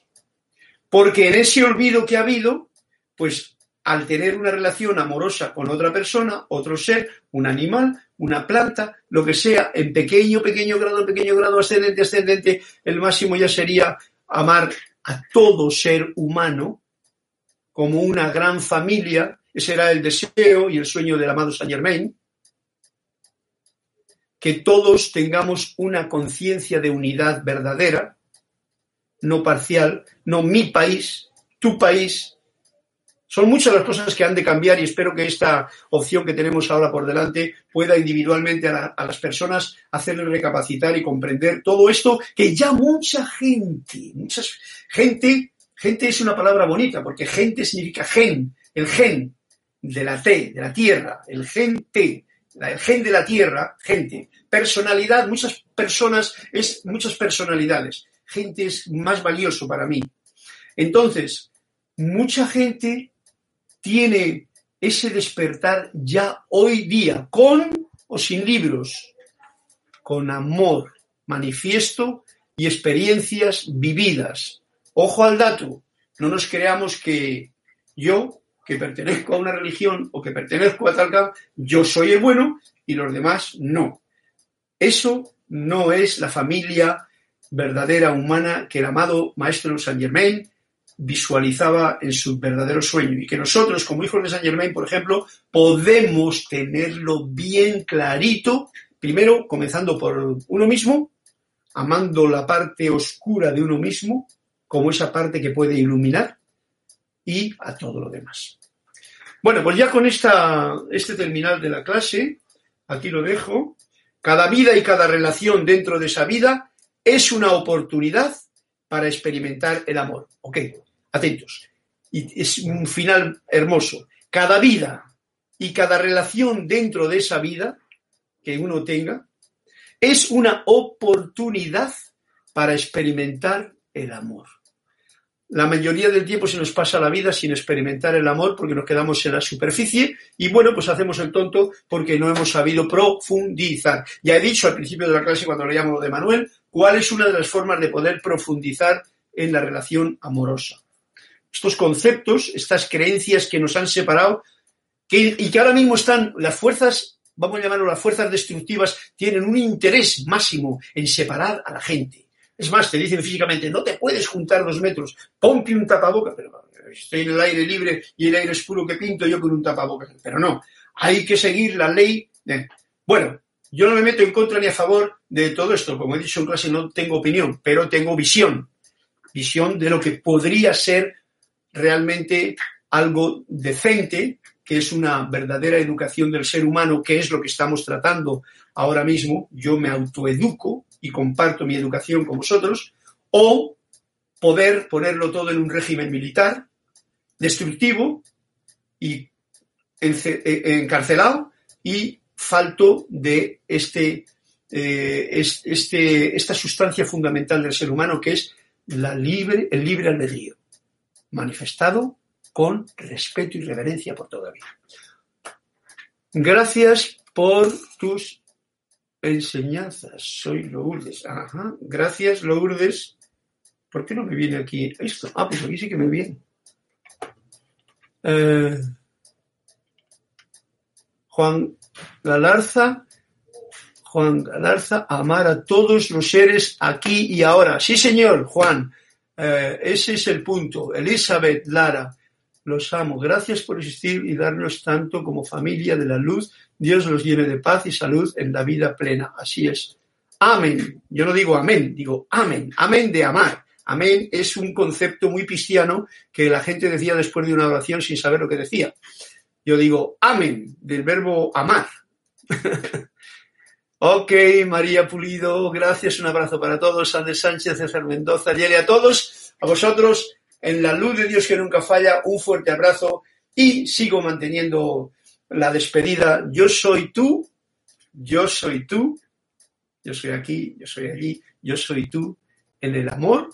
Porque en ese olvido que ha habido, pues al tener una relación amorosa con otra persona, otro ser, un animal, una planta, lo que sea, en pequeño, pequeño grado, pequeño grado, ascendente, ascendente, el máximo ya sería amar a todo ser humano como una gran familia, ese era el deseo y el sueño del amado Saint Germain, que todos tengamos una conciencia de unidad verdadera, no parcial, no mi país, tu país, son muchas las cosas que han de cambiar y espero que esta opción que tenemos ahora por delante pueda individualmente a, las personas hacerles recapacitar y comprender todo esto que ya mucha gente, mucha gente, gente es una palabra bonita porque gente significa gen, el gen de la T, de la tierra, el gen T, el gen de la tierra, gente, personalidad, muchas personas, es muchas personalidades, gente es más valioso para mí. Entonces, mucha gente tiene ese despertar ya hoy día, con o sin libros, con amor manifiesto y experiencias vividas. Ojo al dato, no nos creamos que yo, que pertenezco a una religión o que pertenezco a tal yo soy el bueno y los demás no. Eso no es la familia verdadera humana que el amado maestro Saint Germain visualizaba en su verdadero sueño y que nosotros como hijos de Saint Germain, por ejemplo, podemos tenerlo bien clarito, primero comenzando por uno mismo, amando la parte oscura de uno mismo como esa parte que puede iluminar y a todo lo demás. Bueno, pues ya con esta, este terminal de la clase, aquí lo dejo, cada vida y cada relación dentro de esa vida es una oportunidad para experimentar el amor. Ok, atentos. Y es un final hermoso. Cada vida y cada relación dentro de esa vida que uno tenga es una oportunidad para experimentar el amor. La mayoría del tiempo se nos pasa la vida sin experimentar el amor porque nos quedamos en la superficie y bueno, pues hacemos el tonto porque no hemos sabido profundizar. Ya he dicho al principio de la clase cuando leíamos lo de Manuel, cuál es una de las formas de poder profundizar en la relación amorosa estos conceptos, estas creencias que nos han separado y que ahora mismo están las fuerzas, vamos a llamarlo las fuerzas destructivas, tienen un interés máximo en separar a la gente. Es más, te dicen físicamente, no te puedes juntar dos metros, ponte un tapaboca, pero estoy en el aire libre y el aire es puro que pinto yo con un tapaboca. Pero no, hay que seguir la ley. Bueno, yo no me meto en contra ni a favor de todo esto. Como he dicho en clase, no tengo opinión, pero tengo visión. Visión de lo que podría ser realmente algo decente, que es una verdadera educación del ser humano, que es lo que estamos tratando ahora mismo, yo me autoeduco y comparto mi educación con vosotros, o poder ponerlo todo en un régimen militar, destructivo y e, encarcelado y falto de este, eh, este, esta sustancia fundamental del ser humano que es la libre, el libre albedrío manifestado con respeto y reverencia por todavía. Gracias por tus enseñanzas. Soy Lourdes. Ajá. Gracias, Lourdes. ¿Por qué no me viene aquí esto? Ah, pues aquí sí que me viene. Eh, Juan Galarza. Juan Galarza, amar a todos los seres aquí y ahora. Sí, señor, Juan. Eh, ese es el punto. Elizabeth, Lara, los amo. Gracias por existir y darnos tanto como familia de la luz. Dios los llene de paz y salud en la vida plena. Así es. Amén. Yo no digo amén, digo amén. Amén de amar. Amén es un concepto muy cristiano que la gente decía después de una oración sin saber lo que decía. Yo digo amén del verbo amar. Ok, María Pulido, gracias, un abrazo para todos. Andrés Sánchez, César Mendoza, y a todos, a vosotros, en la luz de Dios que nunca falla, un fuerte abrazo y sigo manteniendo la despedida. Yo soy tú, yo soy tú, yo soy aquí, yo soy allí, yo soy tú, en el amor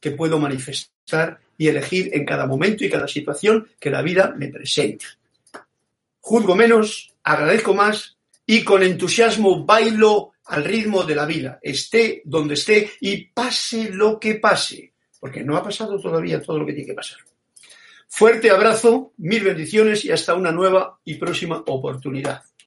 que puedo manifestar y elegir en cada momento y cada situación que la vida me presente. Juzgo menos, agradezco más y con entusiasmo bailo al ritmo de la vida, esté donde esté y pase lo que pase, porque no ha pasado todavía todo lo que tiene que pasar. Fuerte abrazo, mil bendiciones y hasta una nueva y próxima oportunidad.